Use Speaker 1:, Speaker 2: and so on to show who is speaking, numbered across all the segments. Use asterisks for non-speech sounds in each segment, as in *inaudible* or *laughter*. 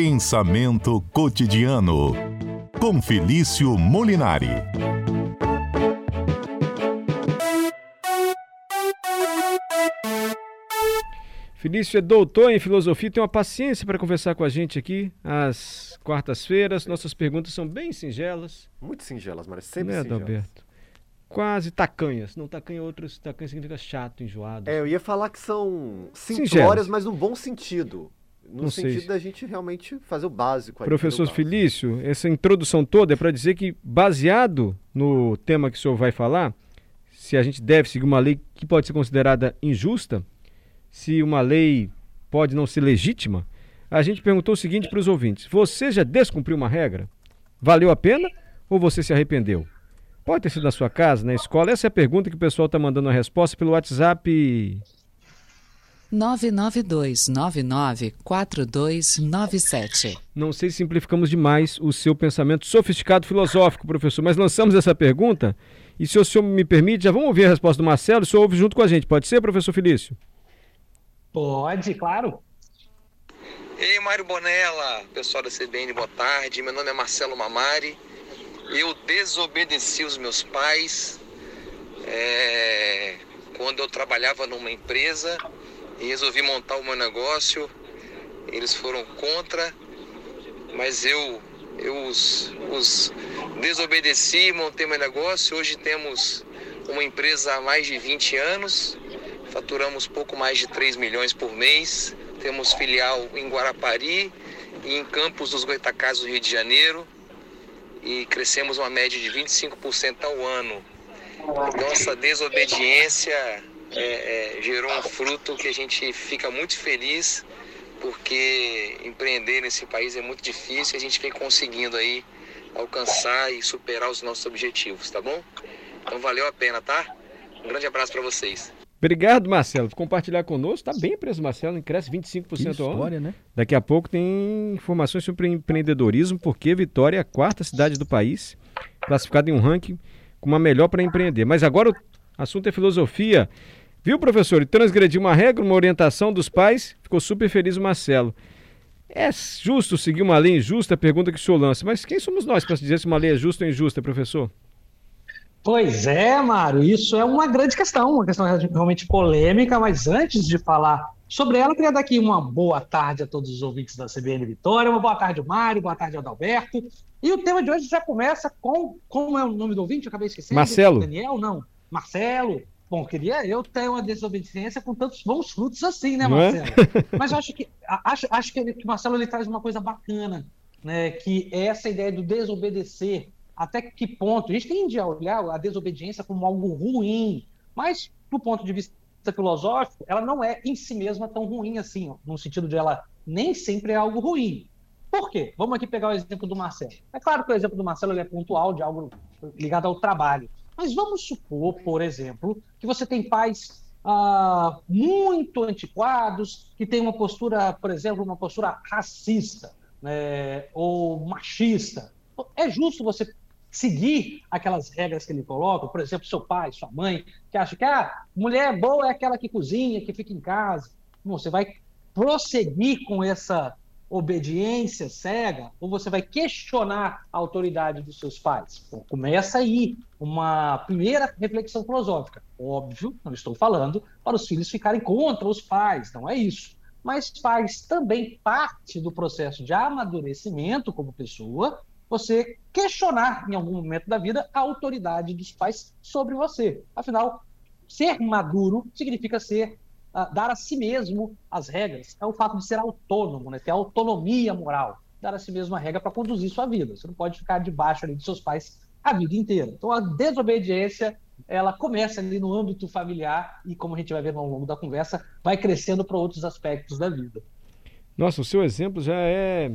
Speaker 1: Pensamento cotidiano com Felício Molinari.
Speaker 2: Felício é doutor em filosofia, tem uma paciência para conversar com a gente aqui às quartas-feiras. Nossas perguntas são bem singelas.
Speaker 3: Muito singelas, mas sempre
Speaker 2: né,
Speaker 3: singelas.
Speaker 2: Adalberto? Quase tacanhas. Não, tacanha é outros, tacanha significa chato, enjoado.
Speaker 3: É, eu ia falar que são simplórias,
Speaker 2: Singelas.
Speaker 3: mas num bom sentido. No
Speaker 2: Não sei
Speaker 3: sentido
Speaker 2: se-
Speaker 3: da gente realmente fazer o básico. aí,
Speaker 2: Professor
Speaker 3: básico.
Speaker 2: Felício, essa introdução toda é para dizer que, baseado no tema que o senhor vai falar, se a gente deve seguir uma lei que pode ser considerada injusta, se uma lei pode não ser legítima, a gente perguntou o seguinte para os ouvintes: Você já descumpriu uma regra? Valeu a pena ou você se arrependeu? Pode ter sido na sua casa, na escola? Essa é a pergunta que o pessoal está mandando a resposta pelo WhatsApp
Speaker 4: 992994297.
Speaker 2: Não sei se simplificamos demais o seu pensamento sofisticado filosófico, professor, mas lançamos essa pergunta e se o senhor me permite, já vamos ouvir a resposta do Marcelo, o senhor ouve junto com a gente. Pode ser, professor Felício?
Speaker 5: Pode, claro.
Speaker 6: Ei, Mário Bonella, pessoal da CBN, boa tarde. Meu nome é Marcelo Mamari. Eu desobedeci os meus pais é, quando eu trabalhava numa empresa e resolvi montar o meu negócio. Eles foram contra, mas eu, eu os, os desobedeci, montei meu negócio. Hoje temos uma empresa há mais de 20 anos, faturamos pouco mais de 3 milhões por mês. Temos filial em Guarapari e em Campos dos Goitacazes, do Rio de Janeiro. E crescemos uma média de 25% ao ano. Essa desobediência é, é, gerou um fruto que a gente fica muito feliz, porque empreender nesse país é muito difícil e a gente vem conseguindo aí alcançar e superar os nossos objetivos, tá bom? Então, valeu a pena, tá? Um grande abraço para vocês.
Speaker 2: Obrigado, Marcelo, por compartilhar conosco. Está bem preso, Marcelo, cresce 25% ao ano.
Speaker 7: história, né?
Speaker 2: Daqui a pouco tem informações sobre empreendedorismo, porque Vitória é a quarta cidade do país, classificada em um ranking como a melhor para empreender. Mas agora o assunto é filosofia. Viu, professor? Transgrediu uma regra, uma orientação dos pais. Ficou super feliz o Marcelo. É justo seguir uma lei injusta? Pergunta que o senhor lança. Mas quem somos nós para dizer se uma lei é justa ou injusta, professor?
Speaker 5: Pois é, Mário, isso é uma grande questão, uma questão realmente polêmica, mas antes de falar sobre ela, eu queria dar aqui uma boa tarde a todos os ouvintes da CBN Vitória, uma boa tarde, Mário, boa tarde, Adalberto. E o tema de hoje já começa com. Como é o nome do ouvinte? Eu acabei esquecendo.
Speaker 2: Marcelo.
Speaker 5: Daniel, não. Marcelo. Bom, queria eu ter uma desobediência com tantos bons frutos assim, né,
Speaker 2: é?
Speaker 5: Marcelo? Mas eu acho que acho, acho que, o Marcelo ele traz uma coisa bacana, né? Que é essa ideia do desobedecer. Até que ponto? A gente tende a olhar a desobediência como algo ruim, mas do ponto de vista filosófico, ela não é em si mesma tão ruim assim, ó, no sentido de ela nem sempre é algo ruim. Por quê? Vamos aqui pegar o exemplo do Marcelo. É claro que o exemplo do Marcelo é pontual de algo ligado ao trabalho. Mas vamos supor, por exemplo, que você tem pais ah, muito antiquados, que têm uma postura, por exemplo, uma postura racista né, ou machista. É justo você seguir aquelas regras que ele coloca, por exemplo, seu pai, sua mãe, que acha que a mulher boa é aquela que cozinha, que fica em casa. Você vai prosseguir com essa obediência cega ou você vai questionar a autoridade dos seus pais? Bom, começa aí uma primeira reflexão filosófica. Óbvio, não estou falando para os filhos ficarem contra os pais, não é isso. Mas faz também parte do processo de amadurecimento como pessoa você questionar em algum momento da vida a autoridade dos pais sobre você. Afinal, ser maduro significa ser dar a si mesmo as regras. É o fato de ser autônomo, né? ter autonomia moral. Dar a si mesmo a regra para conduzir sua vida. Você não pode ficar debaixo ali, dos seus pais a vida inteira. Então, a desobediência ela começa ali no âmbito familiar e, como a gente vai ver ao longo da conversa, vai crescendo para outros aspectos da vida.
Speaker 2: Nossa, o seu exemplo já é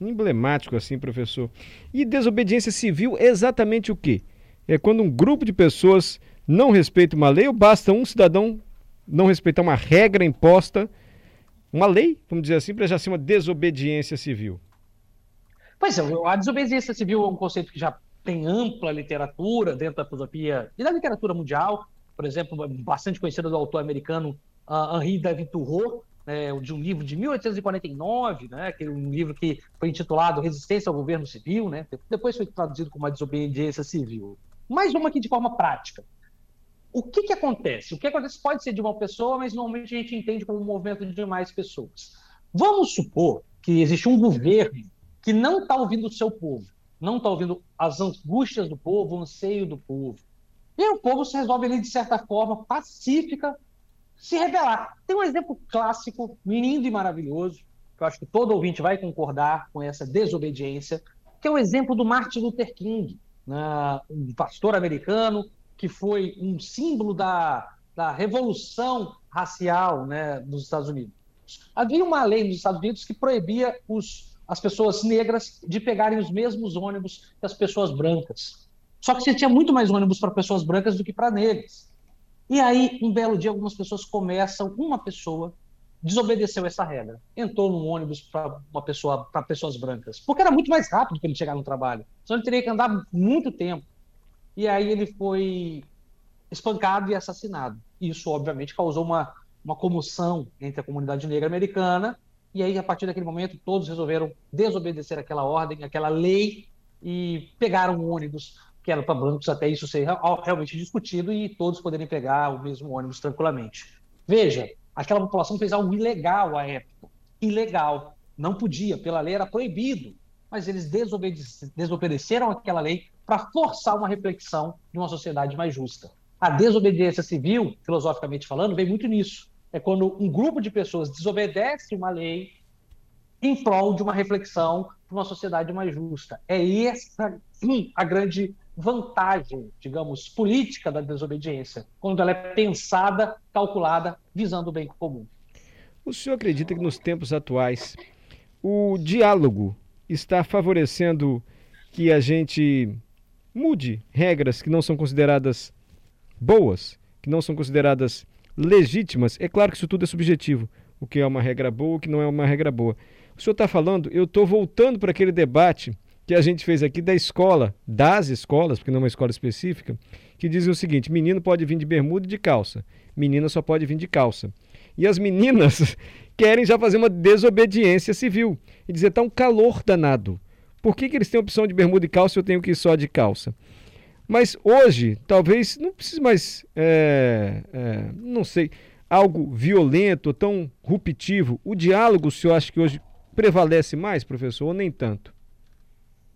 Speaker 2: emblemático assim, professor. E desobediência civil é exatamente o quê? É quando um grupo de pessoas não respeita uma lei ou basta um cidadão não respeitar uma regra imposta, uma lei, vamos dizer assim, para já ser uma desobediência civil.
Speaker 5: Pois é, a desobediência civil é um conceito que já tem ampla literatura dentro da filosofia e da literatura mundial. Por exemplo, bastante conhecida do autor americano uh, Henri David Thoreau, é, de um livro de 1849, né, que é um livro que foi intitulado Resistência ao Governo Civil, né, depois foi traduzido como a desobediência civil. Mais uma aqui de forma prática. O que, que acontece? O que acontece pode ser de uma pessoa, mas normalmente a gente entende como um movimento de mais pessoas. Vamos supor que existe um governo que não está ouvindo o seu povo, não está ouvindo as angústias do povo, o anseio do povo. E aí o povo se resolve ali, de certa forma, pacífica, se rebelar. Tem um exemplo clássico, lindo e maravilhoso, que eu acho que todo ouvinte vai concordar com essa desobediência, que é o exemplo do Martin Luther King, né? um pastor americano que foi um símbolo da, da revolução racial né, dos Estados Unidos. Havia uma lei nos Estados Unidos que proibia os, as pessoas negras de pegarem os mesmos ônibus que as pessoas brancas. Só que você tinha muito mais ônibus para pessoas brancas do que para negras. E aí, um belo dia, algumas pessoas começam, uma pessoa desobedeceu essa regra, entrou num ônibus para uma pessoa, para pessoas brancas, porque era muito mais rápido para ele chegar no trabalho. Senão ele teria que andar muito tempo. E aí ele foi espancado e assassinado. Isso, obviamente, causou uma, uma comoção entre a comunidade negra americana. E aí, a partir daquele momento, todos resolveram desobedecer aquela ordem, aquela lei, e pegaram um ônibus que era para brancos, até isso ser realmente discutido e todos poderem pegar o mesmo ônibus tranquilamente. Veja, aquela população fez algo ilegal à época. Ilegal. Não podia, pela lei era proibido. Mas eles desobedeceram aquela lei para forçar uma reflexão de uma sociedade mais justa. A desobediência civil, filosoficamente falando, vem muito nisso. É quando um grupo de pessoas desobedece uma lei em prol de uma reflexão para uma sociedade mais justa. É essa sim, a grande vantagem, digamos, política da desobediência, quando ela é pensada, calculada, visando o bem comum.
Speaker 2: O senhor acredita que nos tempos atuais o diálogo está favorecendo que a gente mude regras que não são consideradas boas, que não são consideradas legítimas. É claro que isso tudo é subjetivo. O que é uma regra boa, o que não é uma regra boa. O senhor está falando, eu estou voltando para aquele debate que a gente fez aqui da escola, das escolas, porque não é uma escola específica, que dizem o seguinte: menino pode vir de bermuda e de calça, menina só pode vir de calça. E as meninas *laughs* querem já fazer uma desobediência civil e dizer: está um calor danado. Por que, que eles têm opção de bermuda e calça e eu tenho que ir só de calça? Mas hoje, talvez não precise mais, é, é, não sei, algo violento, tão ruptivo. O diálogo, o senhor acha que hoje prevalece mais, professor, ou nem tanto?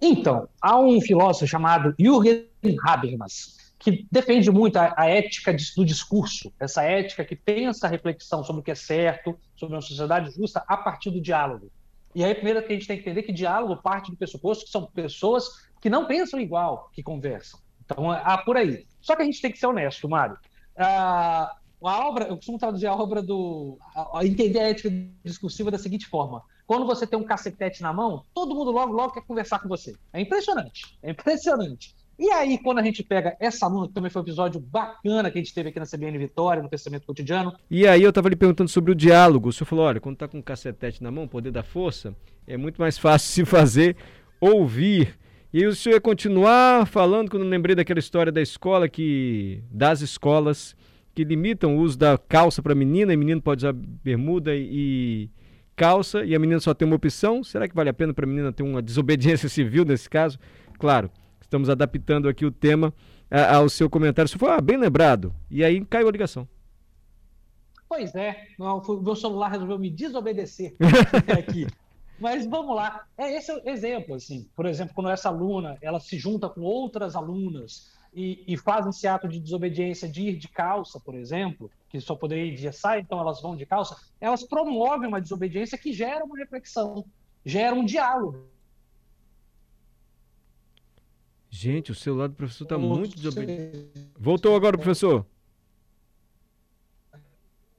Speaker 5: Então, há um filósofo chamado Jürgen Habermas, que defende muito a, a, ética do discurso, essa ética que pensa a reflexão sobre o que é certo, sobre uma sociedade justa, a partir do diálogo. E aí, primeiro que a gente tem que entender que diálogo parte do pressuposto que são pessoas que não pensam igual, que conversam. Então, há por aí. Só que a gente tem que ser honesto, Mário. Ah, a obra, eu costumo traduzir a obra do. A, a entender a ética discursiva da seguinte forma: quando você tem um cacetete na mão, todo mundo logo, logo quer conversar com você. É impressionante. É impressionante. E aí, quando a gente pega essa aluna, que também foi um episódio bacana que a gente teve aqui na CBN Vitória, no Pensamento Cotidiano.
Speaker 2: E aí eu estava lhe perguntando sobre o diálogo. O senhor falou, olha, quando está com um cacetete na mão, poder da força, é muito mais fácil se fazer ouvir. E o senhor ia continuar falando, quando eu lembrei daquela história da escola, que das escolas que limitam o uso da calça para menina, e menino pode usar bermuda e calça, e a menina só tem uma opção. Será que vale a pena para a menina ter uma desobediência *laughs* civil nesse caso? Claro, Estamos adaptando aqui o tema ao seu comentário. Você foi ah, bem lembrado. E aí caiu a ligação.
Speaker 5: Pois é, o meu celular resolveu me desobedecer *laughs* *laughs* aqui. Mas vamos lá. É esse é o exemplo, assim. Por exemplo, quando essa aluna ela se junta com outras alunas e, e fazem esse ato de desobediência de ir de calça, por exemplo, que só poderia ir de saia, então elas vão de calça, elas promovem uma desobediência que gera uma reflexão, gera um diálogo.
Speaker 2: Gente, o celular do professor está muito desobediente. Voltou agora, professor?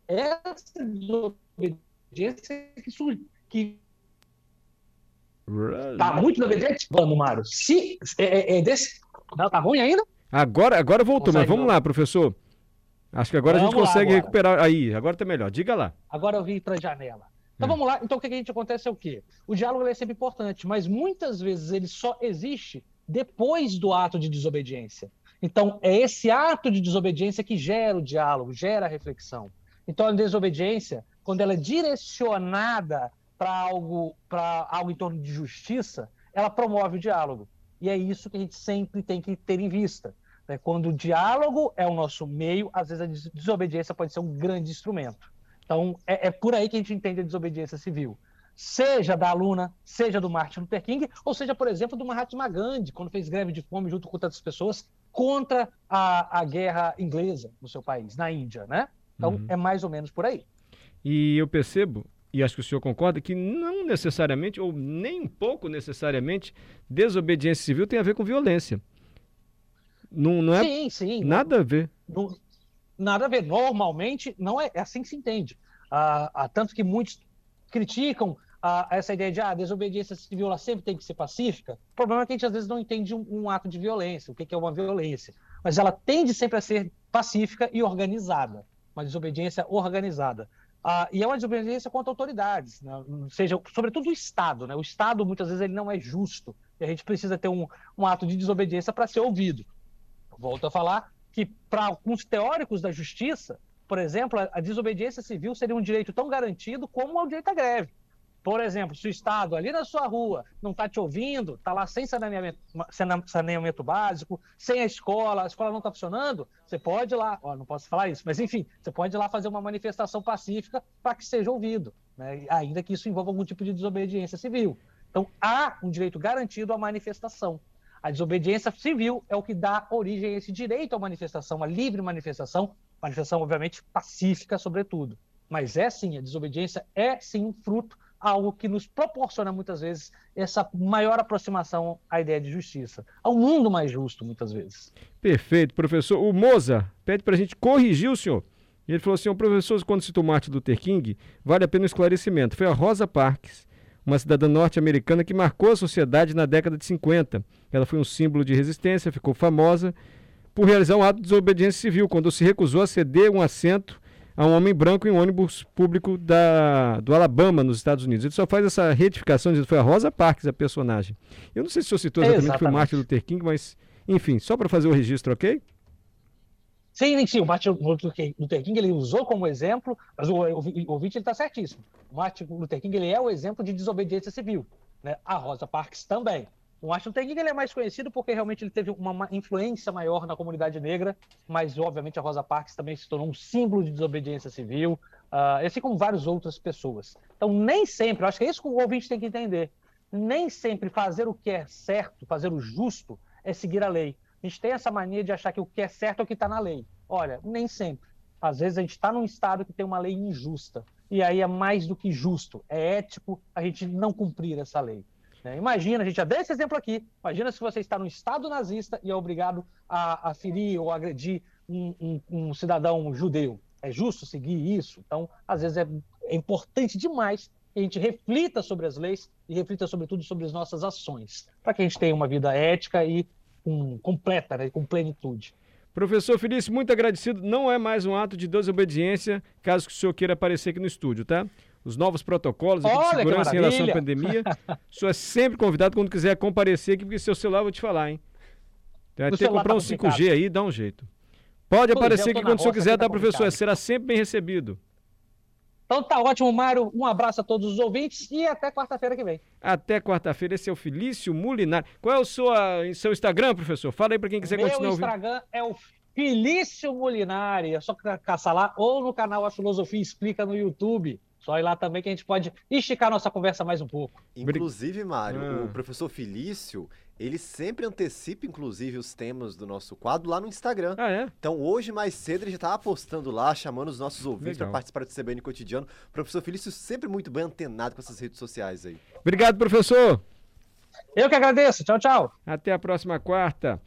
Speaker 5: Essa desobediência que, que Tá muito desobediente? Vamos, Mário. Se é, é, é desse. Não, tá ruim ainda?
Speaker 2: Agora, agora voltou, mas vamos não. lá, professor. Acho que agora vamos a gente consegue recuperar. Aí, agora tá melhor. Diga lá.
Speaker 5: Agora eu vim para a janela. Então é. vamos lá. Então o que, que a gente acontece é o quê? O diálogo é sempre importante, mas muitas vezes ele só existe depois do ato de desobediência. Então, é esse ato de desobediência que gera o diálogo, gera a reflexão. Então, a desobediência quando ela é direcionada para algo, algo em torno de justiça, ela promove o diálogo. E é isso que a gente sempre tem que ter em vista. Né? Quando o diálogo é o nosso meio, às vezes a desobediência pode ser um grande instrumento. Então, é, é por aí que a gente entende a desobediência civil seja da aluna, seja do Martin Luther King, ou seja, por exemplo, do Mahatma Gandhi, quando fez greve de fome junto com outras pessoas contra a, a guerra inglesa no seu país, na Índia, né? Então, uhum. é mais ou menos por aí.
Speaker 2: E eu percebo, e acho que o senhor concorda, que não necessariamente, ou nem um pouco necessariamente, desobediência civil tem a ver com violência. Não, não é
Speaker 5: sim, sim.
Speaker 2: Nada a ver.
Speaker 5: Não, nada a ver. Normalmente, não é, é assim que se entende. Ah, ah, tanto que muitos criticam ah, essa ideia de ah, desobediência civil ela sempre tem que ser pacífica. O problema é que a gente às vezes não entende um, um ato de violência, o que, que é uma violência. Mas ela tende sempre a ser pacífica e organizada. Uma desobediência organizada. Ah, e é uma desobediência contra autoridades, né? seja, sobretudo o Estado. Né? O Estado, muitas vezes, ele não é justo. E a gente precisa ter um, um ato de desobediência para ser ouvido. Volto a falar que, para alguns teóricos da justiça, por exemplo, a, desobediência civil seria um direito tão garantido como o direito à greve. Por exemplo, se o Estado ali na sua rua não está te ouvindo, está lá sem saneamento, saneamento, básico, sem a escola, a escola não está funcionando, você pode ir lá, ó, não posso falar isso, mas enfim, você pode ir lá fazer uma manifestação pacífica para que seja ouvido, né? ainda que isso envolva algum tipo de desobediência civil. Então, há um direito garantido à manifestação. A desobediência civil é o que dá origem a esse direito à manifestação, à livre manifestação, manifestação, obviamente, pacífica, sobretudo. Mas é sim, a desobediência é sim um fruto, algo que nos proporciona muitas vezes essa maior aproximação à ideia de justiça, ao mundo mais justo, muitas vezes.
Speaker 2: Perfeito, professor. O Moza pede para a gente corrigir o senhor. Ele falou assim: o professor, quando citou Martin Luther King, vale a pena um esclarecimento. Foi a Rosa Parks uma cidadã norte-americana que marcou a sociedade na década de 50. Ela foi um símbolo de resistência, ficou famosa por realizar um ato de desobediência civil, quando se recusou a ceder um assento a um homem branco em um ônibus público da, do Alabama, nos Estados Unidos. Ele só faz essa retificação, dizendo que foi a Rosa Parks a personagem. Eu não sei se o senhor citou exatamente, exatamente. que foi o Martin Luther King, mas, enfim, só para fazer o registro, ok?
Speaker 5: Sim, sim, o Martin Luther King ele usou como exemplo, mas o, ouvinte está certíssimo. O Martin Luther King ele é o exemplo de desobediência civil. Né? A Rosa Parks também. O Martin Luther King ele é mais conhecido porque realmente ele teve uma influência maior na comunidade negra, mas obviamente a Rosa Parks também se tornou um símbolo de desobediência civil, uh, assim como várias outras pessoas. Então, nem sempre, eu acho que é isso que o ouvinte tem que entender, nem sempre fazer o que é certo, fazer o justo, é seguir a lei. A gente tem essa mania de achar que o que é certo é o que está na lei. Olha, nem sempre. Às vezes a gente está num estado que tem uma lei injusta. E aí é mais do que justo. É ético a gente não cumprir essa lei. Né? Imagina, a gente já deu esse exemplo aqui. Imagina se você está num estado nazista e é obrigado a, a ferir ou agredir um, um, um, cidadão judeu. É justo seguir isso? Então, às vezes é, é importante demais que a gente reflita sobre as leis e reflita, sobretudo, sobre as nossas ações, para que a gente tenha uma vida ética e com, completa, né, com plenitude.
Speaker 2: Professor Felício, muito agradecido. Não é mais um ato de desobediência, caso que o senhor queira aparecer aqui no estúdio, tá? Os novos protocolos aqui de segurança em relação à pandemia. *laughs* o senhor é sempre convidado quando quiser comparecer aqui, porque seu celular eu vou te falar, hein? Vai ter que comprar tá um 5G aí, dá um jeito. Pode aparecer aqui quando o senhor quiser, tá, professor? Será sempre bem recebido.
Speaker 5: Então tá ótimo, Mário. Um abraço a todos os ouvintes e até quarta-feira que vem.
Speaker 2: Até quarta-feira. Esse é o Felício Mulinar. Qual é o seu, seu Instagram, professor? Fala aí para quem quiser
Speaker 5: Meu
Speaker 2: continuar
Speaker 5: ouvindo. Meu Instagram é o Felício Mulinari. É só caçar lá ou no canal A Filosofia Explica no YouTube. Só ir lá também que a gente pode esticar nossa conversa mais um pouco.
Speaker 3: Inclusive, Mário, ah. o professor Felício, ele sempre antecipa, inclusive, os temas do nosso quadro lá no Instagram.
Speaker 2: Ah, é?
Speaker 3: Então, hoje, mais cedo, ele já está apostando lá, chamando os nossos ouvintes para participar do CBN Cotidiano. O professor Felício sempre muito bem antenado com essas redes sociais aí.
Speaker 2: Obrigado, professor.
Speaker 5: Eu que agradeço. Tchau, tchau.
Speaker 2: Até a próxima quarta.